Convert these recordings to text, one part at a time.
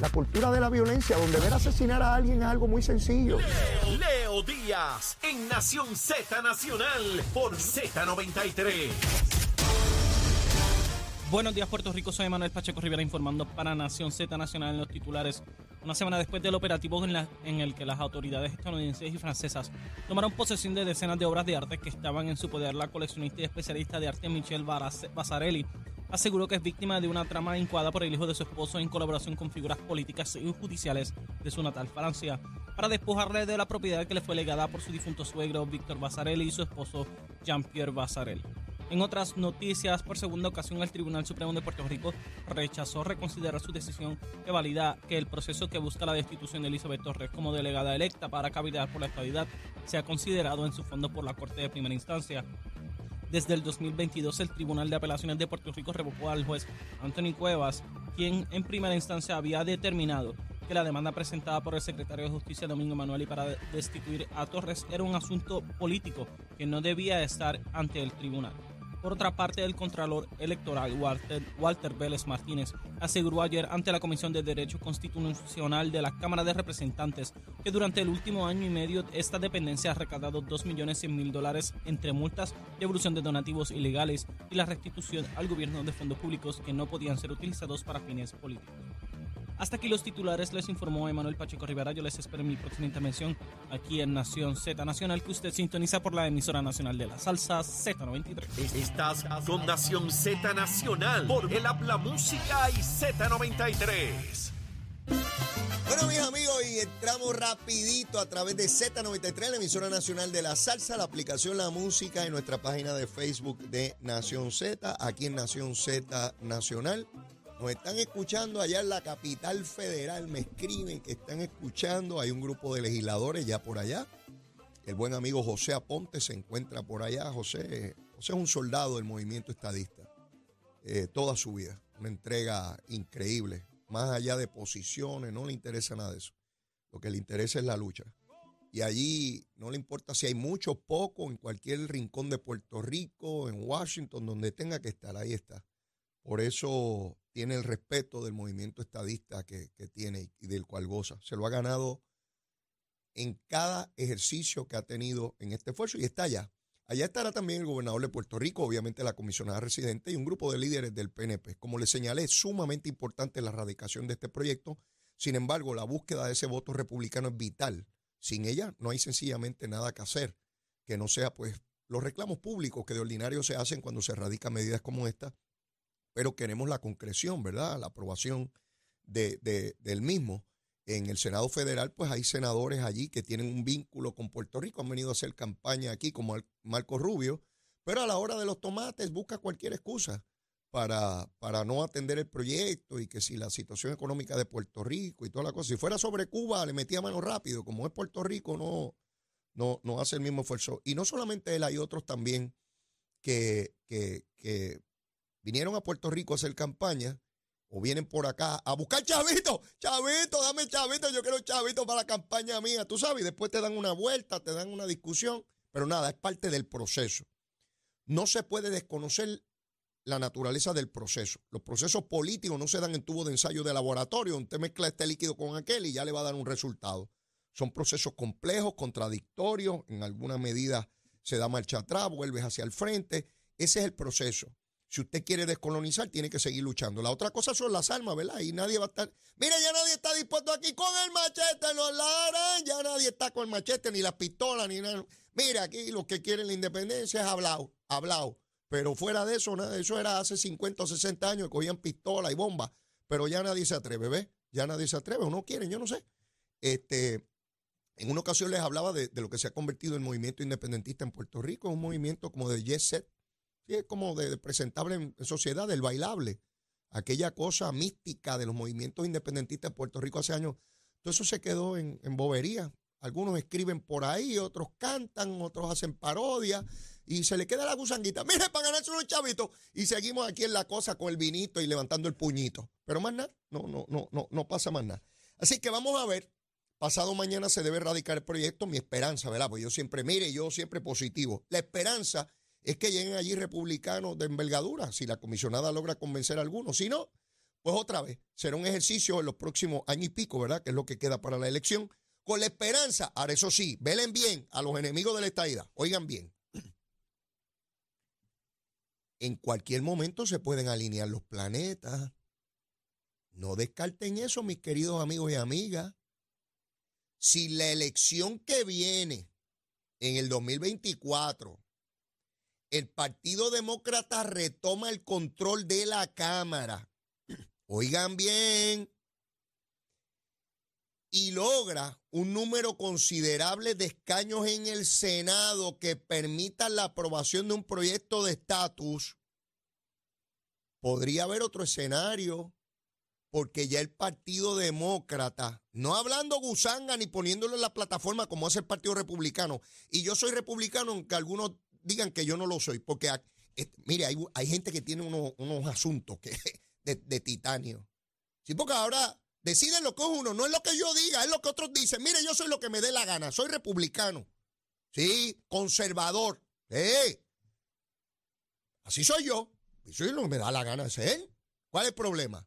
la cultura de la violencia, donde ver asesinar a alguien es algo muy sencillo. Leo Díaz en Nación Z Nacional por Z93. Buenos días, Puerto Rico. Soy Manuel Pacheco Rivera informando para Nación Z Nacional en los titulares. Una semana después del operativo en, la- en el que las autoridades estadounidenses y francesas tomaron posesión de decenas de obras de arte que estaban en su poder, la coleccionista y especialista de arte Michelle Basarelli aseguró que es víctima de una trama incuada por el hijo de su esposo en colaboración con figuras políticas y judiciales de su natal Francia para despojarle de la propiedad que le fue legada por su difunto suegro Víctor Basarelli y su esposo Jean-Pierre Basarelli. En otras noticias, por segunda ocasión el Tribunal Supremo de Puerto Rico rechazó reconsiderar su decisión que valida que el proceso que busca la destitución de Elizabeth Torres como delegada electa para cabildear por la estabilidad sea considerado en su fondo por la Corte de Primera Instancia. Desde el 2022, el Tribunal de Apelaciones de Puerto Rico revocó al juez Anthony Cuevas, quien en primera instancia había determinado que la demanda presentada por el secretario de Justicia Domingo Manuel y para destituir a Torres era un asunto político que no debía estar ante el tribunal. Por otra parte, el Contralor Electoral Walter, Walter Vélez Martínez aseguró ayer ante la Comisión de Derecho Constitucional de la Cámara de Representantes que durante el último año y medio esta dependencia ha recaudado 2.100.000 dólares entre multas, devolución de donativos ilegales y la restitución al gobierno de fondos públicos que no podían ser utilizados para fines políticos. Hasta aquí los titulares, les informó Emanuel Pacheco Rivera. Yo les espero en mi próxima intervención aquí en Nación Z Nacional, que usted sintoniza por la emisora nacional de la salsa Z93. Estás con Nación Z Nacional por el Habla Música y Z93. Bueno, mis amigos, y entramos rapidito a través de Z93, la emisora nacional de la salsa, la aplicación La Música en nuestra página de Facebook de Nación Z, aquí en Nación Z Nacional. Nos están escuchando allá en la capital federal, me escriben que están escuchando, hay un grupo de legisladores ya por allá. El buen amigo José Aponte se encuentra por allá. José, José es un soldado del movimiento estadista eh, toda su vida. Una entrega increíble. Más allá de posiciones, no le interesa nada de eso. Lo que le interesa es la lucha. Y allí no le importa si hay mucho o poco, en cualquier rincón de Puerto Rico, en Washington, donde tenga que estar, ahí está. Por eso tiene el respeto del movimiento estadista que, tiene y del cual goza. Se lo ha ganado en cada ejercicio que ha tenido en este esfuerzo y está allá. Allá estará también el gobernador de Puerto Rico, obviamente la comisionada residente y un grupo de líderes del PNP. Como les señalé, es sumamente importante la radicación de este proyecto. Sin embargo, la búsqueda de ese voto republicano es vital. Sin ella no hay sencillamente nada que hacer que no sea pues los reclamos públicos que de ordinario se hacen cuando se radican medidas como esta, pero queremos la concreción, ¿verdad? La aprobación de, de- del mismo. En el Senado Federal, pues hay senadores allí que tienen un vínculo con Puerto Rico, han venido a hacer campaña aquí, como Marco Rubio, pero a la hora de los tomates busca cualquier excusa para, para no atender el proyecto y que si la situación económica de Puerto Rico y toda la cosa, si fuera sobre Cuba le metía mano rápido, como es Puerto Rico no, no, no hace el mismo esfuerzo. Y no solamente él, hay otros también que, que, que vinieron a Puerto Rico a hacer campaña o vienen por acá a buscar chavito, chavito, dame chavito, yo quiero chavito para la campaña mía, tú sabes, y después te dan una vuelta, te dan una discusión, pero nada, es parte del proceso. No se puede desconocer la naturaleza del proceso. Los procesos políticos no se dan en tubo de ensayo de laboratorio, donde usted mezcla este líquido con aquel y ya le va a dar un resultado. Son procesos complejos, contradictorios, en alguna medida se da marcha atrás, vuelves hacia el frente. Ese es el proceso. Si usted quiere descolonizar, tiene que seguir luchando. La otra cosa son las armas, ¿verdad? Y nadie va a estar. Mira, ya nadie está dispuesto aquí con el machete, los Lara. Ya nadie está con el machete, ni las pistolas, ni nada. Mira, aquí los que quieren la independencia es hablado, hablado. Pero fuera de eso, nada, eso era hace 50 o 60 años que cogían pistola y bomba. Pero ya nadie se atreve, ¿ves? Ya nadie se atreve, o no quieren, yo no sé. Este, en una ocasión les hablaba de, de lo que se ha convertido el movimiento independentista en Puerto Rico, un movimiento como de jet set, sí, es como de, de presentable en, sociedad, del bailable, aquella cosa mística de los movimientos independentistas en Puerto Rico hace años, todo eso se quedó en, en bobería. Algunos escriben por ahí, otros cantan, otros hacen parodias y se le queda la gusanguita. Mire, para ganarse unos chavitos. Y seguimos aquí en la cosa con el vinito y levantando el puñito. Pero más nada, no, no, no, no, no pasa más nada. Así que vamos a ver. Pasado mañana se debe erradicar el proyecto. Mi esperanza, ¿verdad? Pues yo siempre, mire, yo siempre positivo. La esperanza es que lleguen allí republicanos de envergadura, si la comisionada logra convencer a algunos. Si no, pues otra vez, será un ejercicio en los próximos años y pico, ¿verdad? Que es lo que queda para la elección. Con la esperanza, ahora eso sí, velen bien a los enemigos de la estadidad, oigan bien. En cualquier momento se pueden alinear los planetas. No descarten eso, mis queridos amigos y amigas. Si la elección que viene en el 2024, el Partido Demócrata retoma el control de la Cámara, oigan bien, y logra un número considerable de escaños en el Senado que permitan la aprobación de un proyecto de estatus, podría haber otro escenario, porque ya el Partido Demócrata, no hablando gusanga ni poniéndolo en la plataforma como hace el Partido Republicano, y yo soy republicano, aunque algunos digan que yo no lo soy, porque, mire, hay, hay gente que tiene unos, asuntos que, de, de titanio. Sí, porque ahora Deciden lo que es uno, no es lo que yo diga, es lo que otros dicen. Mire, yo soy lo que me dé la gana, soy republicano. Sí, conservador. Eh. Así soy yo. Y soy lo que me da la gana de ser. ¿Cuál es el problema?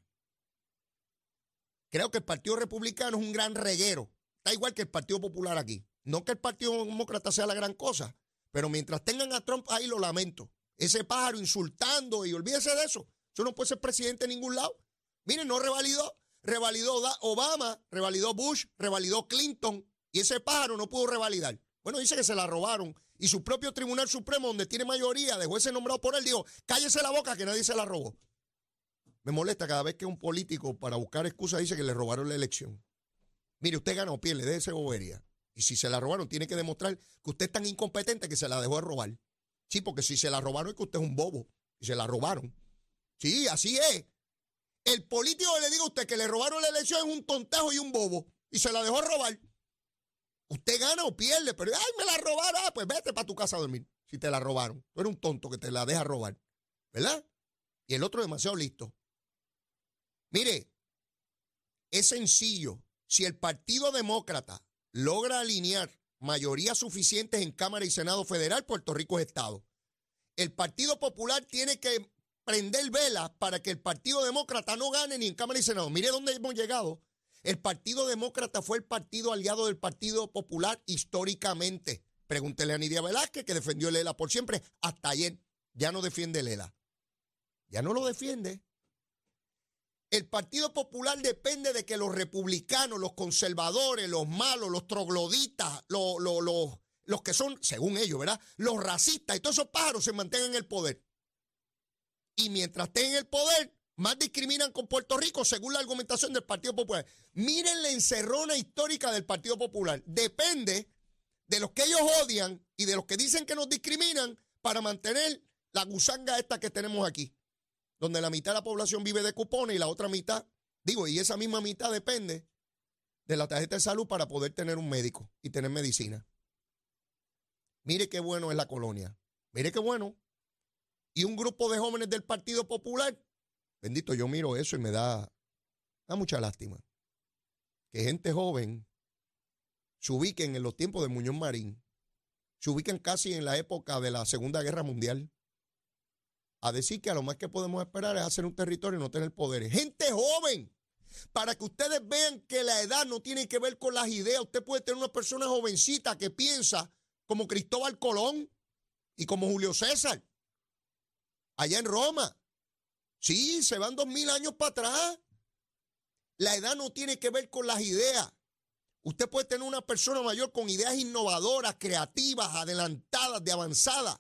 Creo que el Partido Republicano es un gran reguero. Está igual que el Partido Popular aquí. No que el Partido Demócrata sea la gran cosa, pero mientras tengan a Trump ahí lo lamento. Ese pájaro insultando y olvídese de eso. Eso no puede ser presidente en ningún lado. Miren, no revalidó revalidó Obama, revalidó Bush, revalidó Clinton y ese pájaro no pudo revalidar. Bueno, dice que se la robaron y su propio Tribunal Supremo, donde tiene mayoría de jueces nombrados por él, dijo, cállese la boca que nadie se la robó. Me molesta cada vez que un político para buscar excusas dice que le robaron la elección. Mire, usted gana o pierde, déjese bobería. Y si se la robaron, tiene que demostrar que usted es tan incompetente que se la dejó de robar. Sí, porque si se la robaron es que usted es un bobo y se la robaron. Sí, así es. El político le diga a usted que le robaron la elección es un tontejo y un bobo y se la dejó robar. Usted gana o pierde, pero ay, me la robaron, ah, pues vete para tu casa a dormir. Si te la robaron, tú eres un tonto que te la deja robar, ¿verdad? Y el otro demasiado listo. Mire, es sencillo. Si el Partido Demócrata logra alinear mayorías suficientes en Cámara y Senado Federal, Puerto Rico es Estado. El Partido Popular tiene que prender velas para que el Partido Demócrata no gane ni en Cámara ni Senado. Mire dónde hemos llegado. El Partido Demócrata fue el partido aliado del Partido Popular históricamente. Pregúntele a Nidia Velázquez, que defendió el ELA por siempre, hasta ayer. Ya no defiende el ELA. Ya no lo defiende. El Partido Popular depende de que los republicanos, los conservadores, los malos, los trogloditas, los, los, los que son, según ellos, ¿verdad? Los racistas y todos esos pájaros se mantengan en el poder y mientras estén en el poder, más discriminan con Puerto Rico, según la argumentación del Partido Popular. Miren la encerrona histórica del Partido Popular. Depende de los que ellos odian y de los que dicen que nos discriminan para mantener la gusanga esta que tenemos aquí, donde la mitad de la población vive de cupones y la otra mitad, digo, y esa misma mitad depende de la tarjeta de salud para poder tener un médico y tener medicina. Mire qué bueno es la colonia. Mire qué bueno y un grupo de jóvenes del Partido Popular. Bendito, yo miro eso y me da, mucha lástima. Que gente joven se ubiquen en los tiempos de Muñoz Marín, se ubiquen casi en la época de la Segunda Guerra Mundial, a decir que a lo más que podemos esperar es hacer un territorio y no tener poderes. Gente joven, para que ustedes vean que la edad no tiene que ver con las ideas. Usted puede tener una persona jovencita que piensa como Cristóbal Colón y como Julio César allá en Roma. Sí, se van dos mil años para atrás. La edad no tiene que ver con las ideas. Usted puede tener una persona mayor con ideas innovadoras, creativas, adelantadas, de avanzada.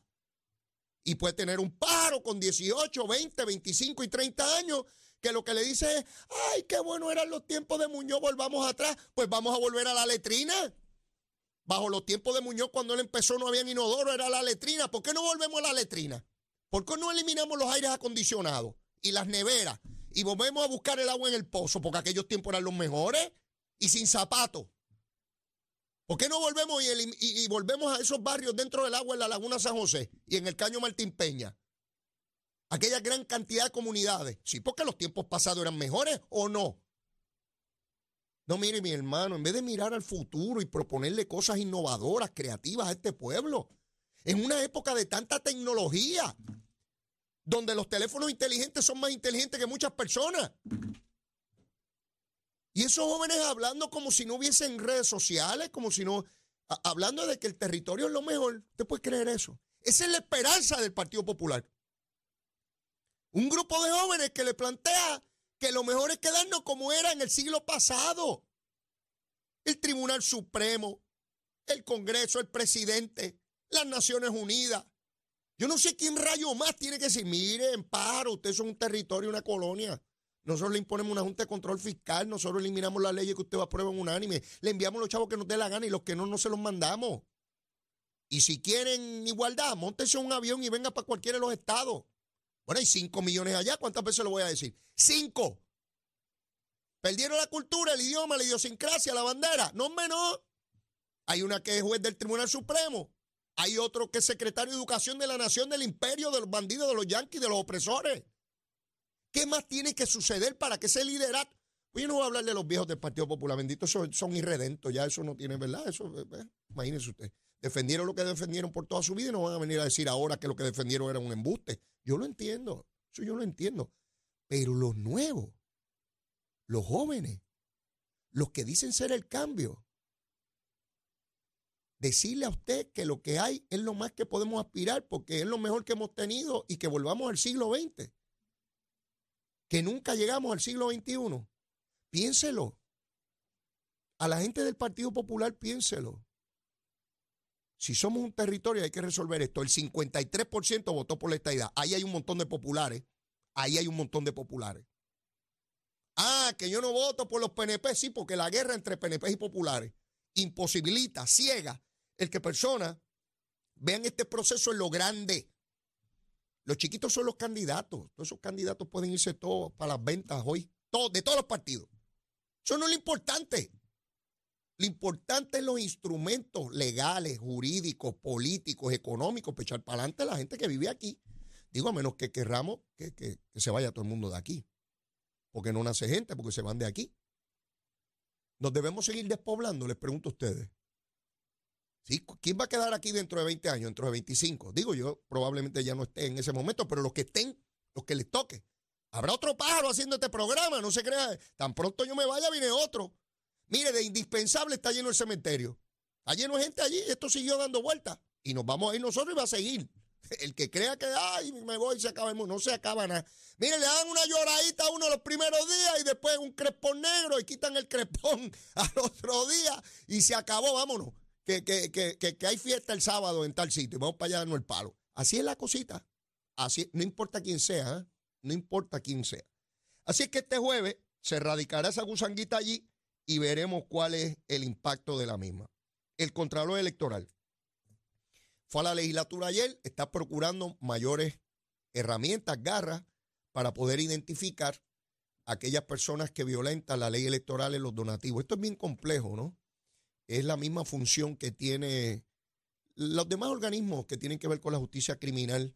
Y puede tener un paro con 18, 20, 25 y 30 años que lo que le dice es, ay, qué bueno eran los tiempos de Muñoz, volvamos atrás. Pues vamos a volver a la letrina. Bajo los tiempos de Muñoz, cuando él empezó, no había inodoro, era la letrina. ¿Por qué no volvemos a la letrina? ¿Por qué no eliminamos los aires acondicionados y las neveras y volvemos a buscar el agua en el pozo? Porque aquellos tiempos eran los mejores y sin zapatos. ¿Por qué no volvemos y, volvemos a esos barrios dentro del agua en la Laguna San José y en el Caño Martín Peña? Aquella gran cantidad de comunidades. Sí, porque los tiempos pasados eran mejores o no. No, mire, mi hermano, en vez de mirar al futuro y proponerle cosas innovadoras, creativas a este pueblo, en una época de tanta tecnología, donde los teléfonos inteligentes son más inteligentes que muchas personas. Y esos jóvenes hablando como si no hubiesen redes sociales, como si no, hablando de que el territorio es lo mejor. ¿Usted puede creer eso? Esa es la esperanza del Partido Popular. Un grupo de jóvenes que le plantea que lo mejor es quedarnos como era en el siglo pasado. El Tribunal Supremo, el Congreso, el presidente, las Naciones Unidas. Yo no sé quién rayo más tiene que decir, mire, en paro, ustedes son un territorio, una colonia. Nosotros le imponemos una junta de control fiscal, nosotros eliminamos las leyes que usted aprueba en unánime, le enviamos los chavos que nos dé la gana y los que no, no se los mandamos. Y si quieren igualdad, montense un avión y venga para cualquiera de los estados. Bueno, hay 5 millones allá, ¿cuántas veces lo voy a decir? Cinco. Perdieron la cultura, el idioma, la idiosincrasia, la bandera. No menos. Hay una que es juez del Tribunal Supremo. Hay otro que es secretario de Educación de la Nación del Imperio, de los bandidos, de los yanquis, de los opresores. ¿Qué más tiene que suceder para que ese liderato? Yo no voy a hablar de los viejos del Partido Popular, bendito, son, son irredentos, ya eso no tiene, ¿verdad? Eso, eh, eh, imagínense usted. Defendieron lo que defendieron por toda su vida y no van a venir a decir ahora que lo que defendieron era un embuste. Yo lo entiendo, eso yo lo entiendo. Pero los nuevos, los jóvenes, los que dicen ser el cambio, decirle a usted que lo que hay es lo más que podemos aspirar porque es lo mejor que hemos tenido y que volvamos al siglo XX que nunca llegamos al siglo XXI. Piénselo. A la gente del Partido Popular, piénselo. Si somos un territorio hay que resolver esto. El 53% votó por la estadidad. Ahí hay un montón de populares. Ahí hay un montón de populares. Ah, que yo no voto por los PNP, sí, porque la guerra entre PNP y populares imposibilita, ciega, el que personas vean este proceso en lo grande. Los chiquitos son los candidatos. Todos esos candidatos pueden irse todos para las ventas hoy. de todos los partidos. Eso no es lo importante. Lo importante es los instrumentos legales, jurídicos, políticos, económicos para echar para adelante a la gente que vive aquí. Digo, a menos que querramos que, que se vaya todo el mundo de aquí. Porque no nace gente, porque se van de aquí. ¿Nos debemos seguir despoblando? Les pregunto a ustedes. ¿Quién va a quedar aquí dentro de 20 años, dentro de 25? Digo yo, probablemente ya no esté en ese momento, pero los que estén, los que les toque. Habrá otro pájaro haciendo este programa, no se crea. Tan pronto yo me vaya, viene otro. Mire, de indispensable está lleno el cementerio. Está lleno de gente allí, esto siguió dando vueltas. Y nos vamos a ir nosotros y va a seguir. El que crea que, ay, me voy se acaba el mundo, no se acaba nada. Mire, le dan una lloradita a uno los primeros días y después un crespón negro y quitan el crespón al otro día y se acabó, vámonos que, que, hay fiesta el sábado en tal sitio y vamos para allá darnos el palo. Así es la cosita. Así, no importa quién sea, ¿eh? no importa quién sea. Así es que este jueves se radicará esa gusanguita allí y veremos cuál es el impacto de la misma. El Contralor Electoral fue a la legislatura ayer, está procurando mayores herramientas, garras, para poder identificar a aquellas personas que violentan la ley electoral en los donativos. Esto es bien complejo, ¿no? Es la misma función que tiene los demás organismos que tienen que ver con la justicia criminal.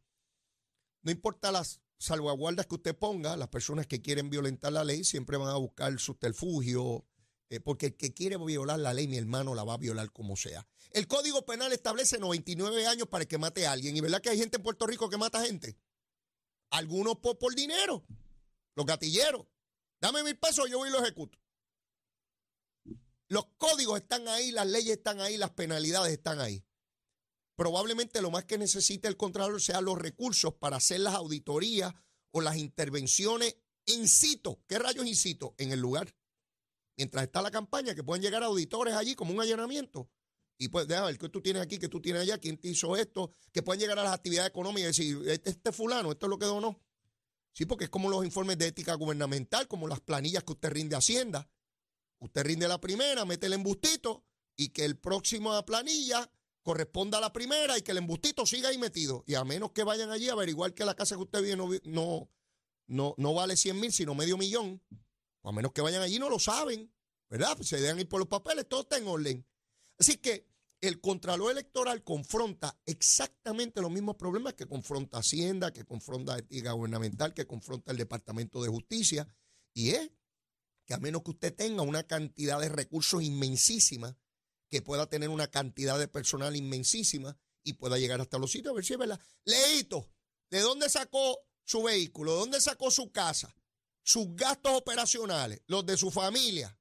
No importa las salvaguardas que usted ponga, las personas que quieren violentar la ley siempre van a buscar subterfugio, eh, porque el que quiere violar la ley, mi hermano, la va a violar como sea. El Código Penal establece 99 años para que mate a alguien. ¿Y verdad que hay gente en Puerto Rico que mata gente? Algunos por, dinero, los gatilleros. Dame mil pesos, yo voy y lo ejecuto. Los códigos están ahí, las leyes están ahí, las penalidades están ahí. Probablemente lo más que necesita el Contralor sea los recursos para hacer las auditorías o las intervenciones in. ¿Qué rayos in? En el lugar. Mientras está la campaña, que pueden llegar auditores allí como un allanamiento. Y pues, déjame ver qué tú tienes aquí, qué tú tienes allá, quién te hizo esto, que pueden llegar a las actividades económicas y decir, este, este fulano, esto es lo que donó. Sí, porque es como los informes de ética gubernamental, como las planillas que usted rinde Hacienda. Usted rinde la primera, mete el embustito y que el próximo planilla corresponda a la primera y que el embustito siga ahí metido. Y a menos que vayan allí a averiguar que la casa que usted vive no, no, no, vale 100 mil, sino medio millón. O a menos que vayan allí, no lo saben, ¿verdad? se dejan ir por los papeles, todo está en orden. Así que el Contralor Electoral confronta exactamente los mismos problemas que confronta Hacienda, que confronta Ética Gubernamental, que confronta el Departamento de Justicia, y es que a menos que usted tenga una cantidad de recursos inmensísima, que pueda tener una cantidad de personal inmensísima y pueda llegar hasta los sitios, a ver si es verdad. Leito, ¿de dónde sacó su vehículo? ¿De dónde sacó su casa? Sus gastos operacionales, los de su familia.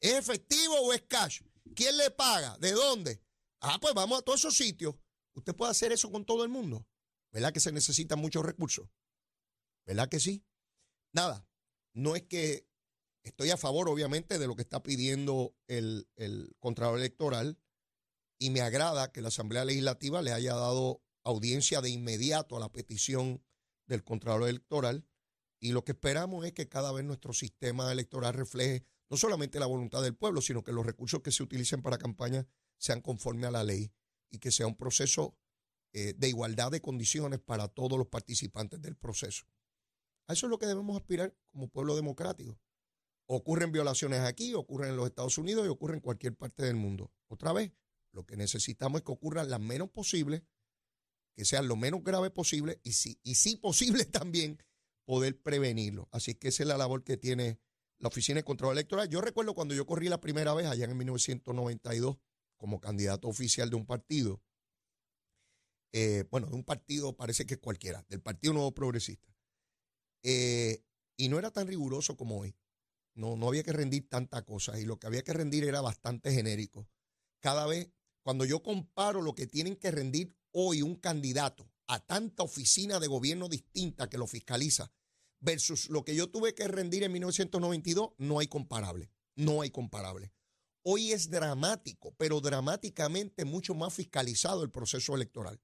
¿Es efectivo o es cash? ¿Quién le paga? ¿De dónde? Ah, pues vamos a todos esos sitios. Usted puede hacer eso con todo el mundo. ¿Verdad que se necesitan muchos recursos? ¿Verdad que sí? Nada, no es que estoy a favor, obviamente, de lo que está pidiendo el, el Contralor Electoral y me agrada que la Asamblea Legislativa le haya dado audiencia de inmediato a la petición del Contralor Electoral y lo que esperamos es que cada vez nuestro sistema electoral refleje no solamente la voluntad del pueblo, sino que los recursos que se utilicen para campaña sean conforme a la ley y que sea un proceso eh, de igualdad de condiciones para todos los participantes del proceso. A eso es lo que debemos aspirar como pueblo democrático. Ocurren violaciones aquí, ocurren en los Estados Unidos y ocurren en cualquier parte del mundo. Otra vez, lo que necesitamos es que ocurran las menos posibles, que sean lo menos grave posible y si, y si posible también poder prevenirlo. Así que esa es la labor que tiene la Oficina de Control Electoral. Yo recuerdo cuando yo corrí la primera vez allá en 1992 como candidato oficial de un partido, eh, bueno, de un partido parece que cualquiera, del Partido Nuevo Progresista. Eh, y no era tan riguroso como hoy. No, no había que rendir tantas cosas y lo que había que rendir era bastante genérico. Cada vez, cuando yo comparo lo que tienen que rendir hoy un candidato a tanta oficina de gobierno distinta que lo fiscaliza versus lo que yo tuve que rendir en 1992, no hay comparable. No hay comparable. Hoy es dramático, pero dramáticamente mucho más fiscalizado el proceso electoral.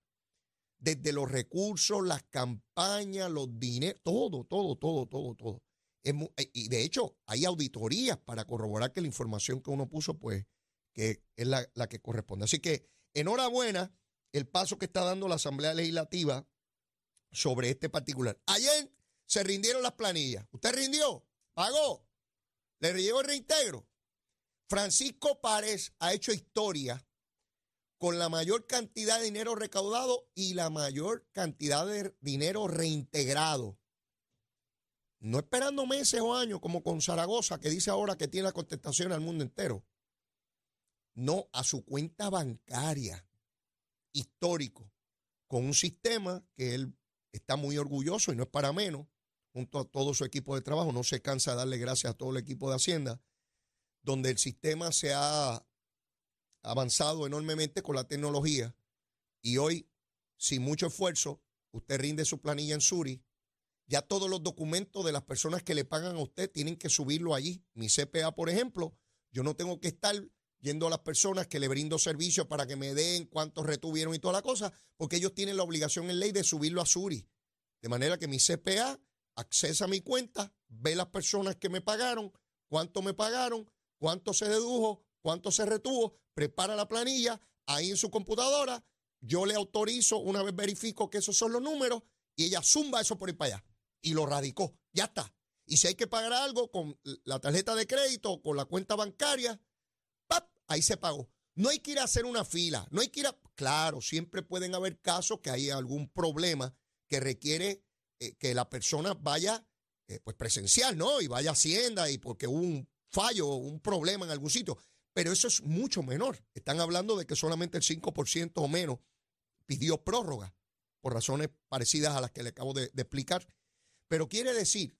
Desde los recursos, las campañas, los dineros, todo, todo, todo, todo, todo. Eh, y de hecho, hay auditorías para corroborar que la información que uno puso, pues, que es la, la que corresponde. Así que, enhorabuena el paso que está dando la Asamblea Legislativa sobre este particular. Ayer se rindieron las planillas. ¿Usted rindió? ¿Pagó? ¿Le llegó el reintegro? Francisco Párez ha hecho historia con la mayor cantidad de dinero recaudado y la mayor cantidad de dinero reintegrado. No esperando meses o años como con Zaragoza, que dice ahora que tiene la contestación al mundo entero. No, a su cuenta bancaria histórico, con un sistema que él está muy orgulloso y no es para menos, junto a todo su equipo de trabajo, no se cansa de darle gracias a todo el equipo de Hacienda, donde el sistema se ha avanzado enormemente con la tecnología y hoy, sin mucho esfuerzo, usted rinde su planilla en Suri, ya todos los documentos de las personas que le pagan a usted tienen que subirlo allí. Mi CPA, por ejemplo, yo no tengo que estar yendo a las personas que le brindo servicio para que me den cuántos retuvieron y toda la cosa, porque ellos tienen la obligación en ley de subirlo a Suri. De manera que mi CPA accesa a mi cuenta, ve las personas que me pagaron, cuánto me pagaron, cuánto se dedujo, cuánto se retuvo, prepara la planilla ahí en su computadora, yo le autorizo, una vez verifico que esos son los números, y ella zumba eso por ahí para allá y lo radicó. Ya está. Y si hay que pagar algo con la tarjeta de crédito o con la cuenta bancaria, ahí se pagó. No hay que ir a hacer una fila, no hay que ir a... Claro, siempre pueden haber casos que hay algún problema que requiere eh, que la persona vaya eh, pues presencial, ¿no? Y vaya a Hacienda y porque hubo un fallo, un problema en algún sitio. Pero eso es mucho menor. Están hablando de que solamente el 5% o menos pidió prórroga por razones parecidas a las que le acabo de explicar. Pero quiere decir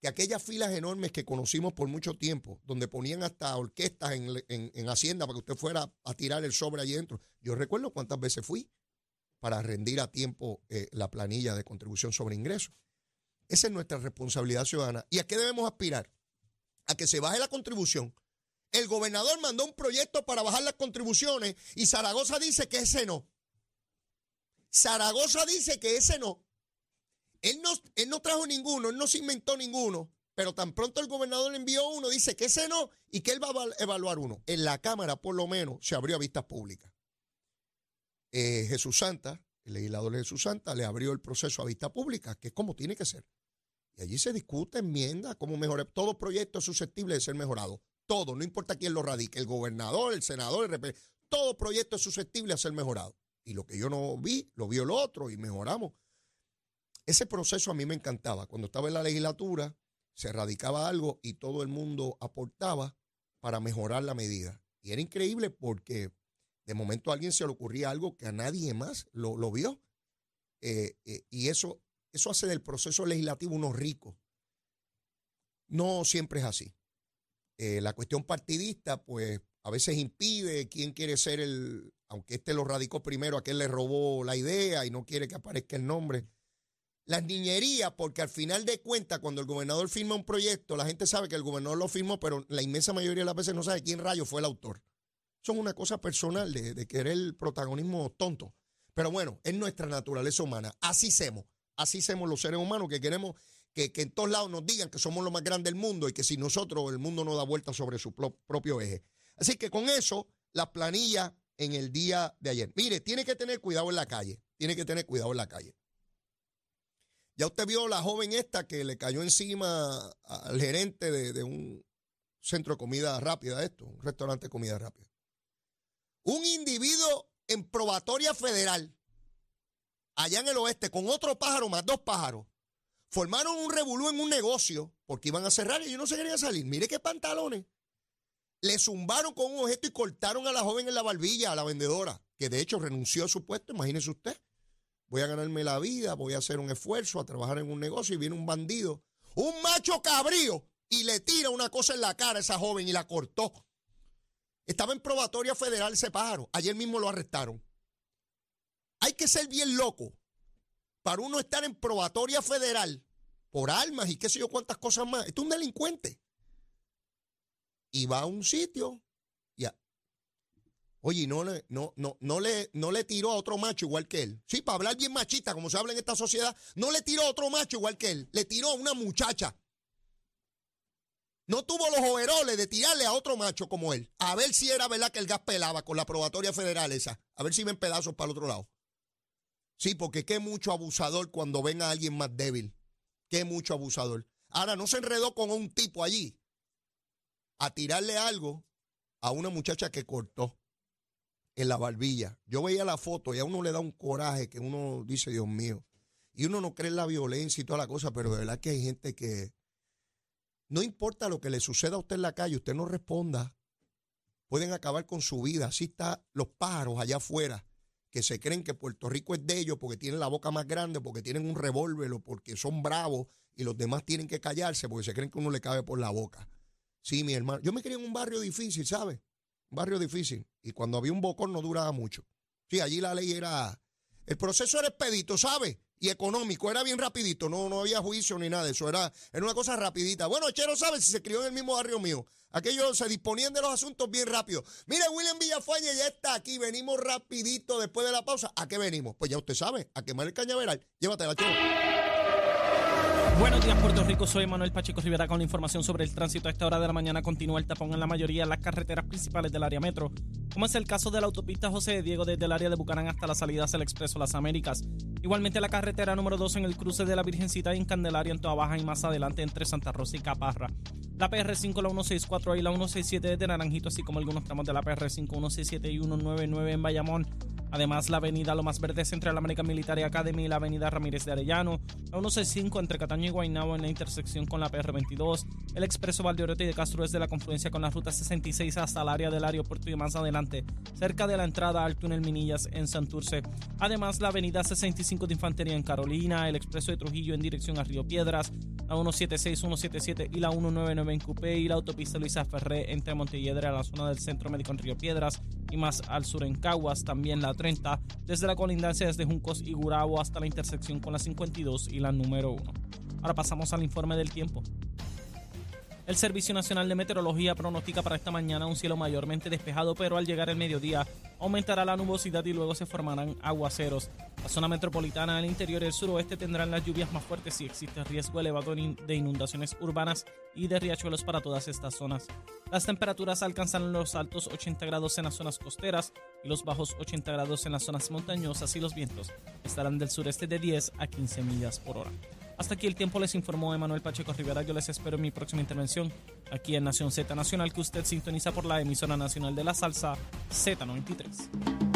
que aquellas filas enormes que conocimos por mucho tiempo, donde ponían hasta orquestas en, Hacienda para que usted fuera a tirar el sobre allí dentro, yo recuerdo cuántas veces fui para rendir a tiempo eh, la planilla de contribución sobre ingresos. Esa es nuestra responsabilidad ciudadana. ¿Y a qué debemos aspirar? A que se baje la contribución. El gobernador mandó un proyecto para bajar las contribuciones y Zaragoza dice que ese no. Zaragoza dice que ese no. Él no, él no trajo ninguno, él no se inventó ninguno, pero tan pronto el gobernador envió uno, dice que ese no y que él va a evaluar uno. En la Cámara, por lo menos, se abrió a vistas públicas. Eh, Jesús Santa, el legislador de Jesús Santa, le abrió el proceso a vista pública, que es como tiene que ser. Y allí se discute enmienda, cómo mejorar. Todo proyecto es susceptible de ser mejorado. Todo, no importa quién lo radique, el gobernador, el senador, el todo proyecto es susceptible de ser mejorado. Y lo que yo no vi, lo vio el otro y mejoramos. Ese proceso a mí me encantaba. Cuando estaba en la legislatura, se radicaba algo y todo el mundo aportaba para mejorar la medida. Y era increíble porque de momento a alguien se le ocurría algo que a nadie más lo, vio. Eh, eh, y eso eso hace del proceso legislativo unos ricos. No siempre es así. Eh, la cuestión partidista, pues a veces impide quién quiere ser el, aunque este lo radicó primero, a quien le robó la idea y no quiere que aparezca el nombre. Las niñerías, porque al final de cuentas, cuando el gobernador firma un proyecto, la gente sabe que el gobernador lo firmó, pero la inmensa mayoría de las veces no sabe quién rayo fue el autor. Son una cosa personal de, de querer el protagonismo tonto. Pero bueno, es nuestra naturaleza humana. Así somos. Así somos los seres humanos que queremos que, en todos lados nos digan que somos lo más grande del mundo y que si nosotros el mundo no da vuelta sobre su propio eje. Así que con eso, la planilla en el día de ayer. Mire, tiene que tener cuidado en la calle. Tiene que tener cuidado en la calle. Ya usted vio la joven esta que le cayó encima al gerente de, un centro de comida rápida, esto, un restaurante de comida rápida. Un individuo en probatoria federal, allá en el oeste, con otro pájaro más dos pájaros, formaron un revolú en un negocio porque iban a cerrar y yo no se quería salir. Mire qué pantalones. Le zumbaron con un objeto y cortaron a la joven en la barbilla, a la vendedora, que de hecho renunció a su puesto, imagínese usted. Voy a ganarme la vida, voy a hacer un esfuerzo, a trabajar en un negocio y viene un bandido, un macho cabrío, y le tira una cosa en la cara a esa joven y la cortó. Estaba en probatoria federal ese pájaro. Ayer mismo lo arrestaron. Hay que ser bien loco para uno estar en probatoria federal por armas y qué sé yo cuántas cosas más. Esto es un delincuente. Y va a un sitio. Oye, no le, no, no, no, le, no le tiró a otro macho igual que él. Sí, para hablar bien machista, como se habla en esta sociedad, no le tiró a otro macho igual que él. Le tiró a una muchacha. No tuvo los overoles de tirarle a otro macho como él. A ver si era verdad que el gas pelaba con la probatoria federal esa. A ver si ven pedazos para el otro lado. Sí, porque qué mucho abusador cuando ven a alguien más débil. Qué mucho abusador. Ahora, no se enredó con un tipo allí a tirarle algo a una muchacha que cortó en la barbilla. Yo veía la foto y a uno le da un coraje que uno dice, Dios mío. Y uno no cree en la violencia y toda la cosa, pero de verdad que hay gente que no importa lo que le suceda a usted en la calle, usted no responda. Pueden acabar con su vida. Así están los pájaros allá afuera que se creen que Puerto Rico es de ellos porque tienen la boca más grande, porque tienen un revólver o porque son bravos y los demás tienen que callarse porque se creen que uno le cabe por la boca. Sí, mi hermano. Yo me crié en un barrio difícil, ¿sabes? Barrio difícil. Y cuando había un bocón no duraba mucho. Sí, allí la ley era... El proceso era expedito, ¿sabes? Y económico, era bien rapidito, no, no había juicio ni nada de eso, era, era una cosa rapidita. Bueno, Chero sabe si se crió en el mismo barrio mío. Aquellos se disponían de los asuntos bien rápido. Mire, William Villafañe ya está aquí. Venimos rapidito después de la pausa. ¿A qué venimos? Pues ya usted sabe, a quemar el cañaveral. Llévatela, Chero. Buenos días, Puerto Rico. Soy Manuel Pacheco Rivera con la información sobre el tránsito. A esta hora de la mañana continúa el tapón en la mayoría de las carreteras principales del área metro, como es el caso de la autopista José Diego desde el área de Bucarán hasta la salida hacia el Expreso Las Américas. Igualmente la carretera número 2 en el cruce de la Virgencita en Candelaria en Toa Baja y más adelante entre Santa Rosa y Caparra. La PR5, la 164 y la 167 desde Naranjito, así como algunos tramos de la PR5, 167 y 199 en Bayamón. Además, la avenida Lo Más Verde entre la American Military Academy y la avenida Ramírez de Arellano, la 165 entre Cataño y Guaynabo en la intersección con la PR22, el expreso Valdeoriote y de Castro desde la confluencia con la ruta 66 hasta el área del aeropuerto y más adelante, cerca de la entrada al túnel Minillas en Santurce. Además, la avenida 65 de Infantería en Carolina, el expreso de Trujillo en dirección a Río Piedras, la 176, 177 y la 199 en Cupé y la autopista Luisa Ferré entre Montelledre a la zona del Centro Médico en Río Piedras y más al sur en Caguas, también la 30, desde la colindancia desde Juncos y Gurabo hasta la intersección con la 52 y la número 1. Ahora pasamos al informe del tiempo. El Servicio Nacional de Meteorología pronostica para esta mañana un cielo mayormente despejado, pero al llegar el mediodía aumentará la nubosidad y luego se formarán aguaceros. La zona metropolitana del interior y el suroeste tendrán las lluvias más fuertes y existe riesgo elevado de inundaciones urbanas y de riachuelos para todas estas zonas. Las temperaturas alcanzarán los altos 80 grados en las zonas costeras y los bajos 80 grados en las zonas montañosas y los vientos estarán del sureste de 10 a 15 millas por hora. Hasta aquí el tiempo les informó Emanuel Pacheco Rivera. Yo les espero en mi próxima intervención aquí en Nación Z Nacional que usted sintoniza por la emisora nacional de la salsa Z93.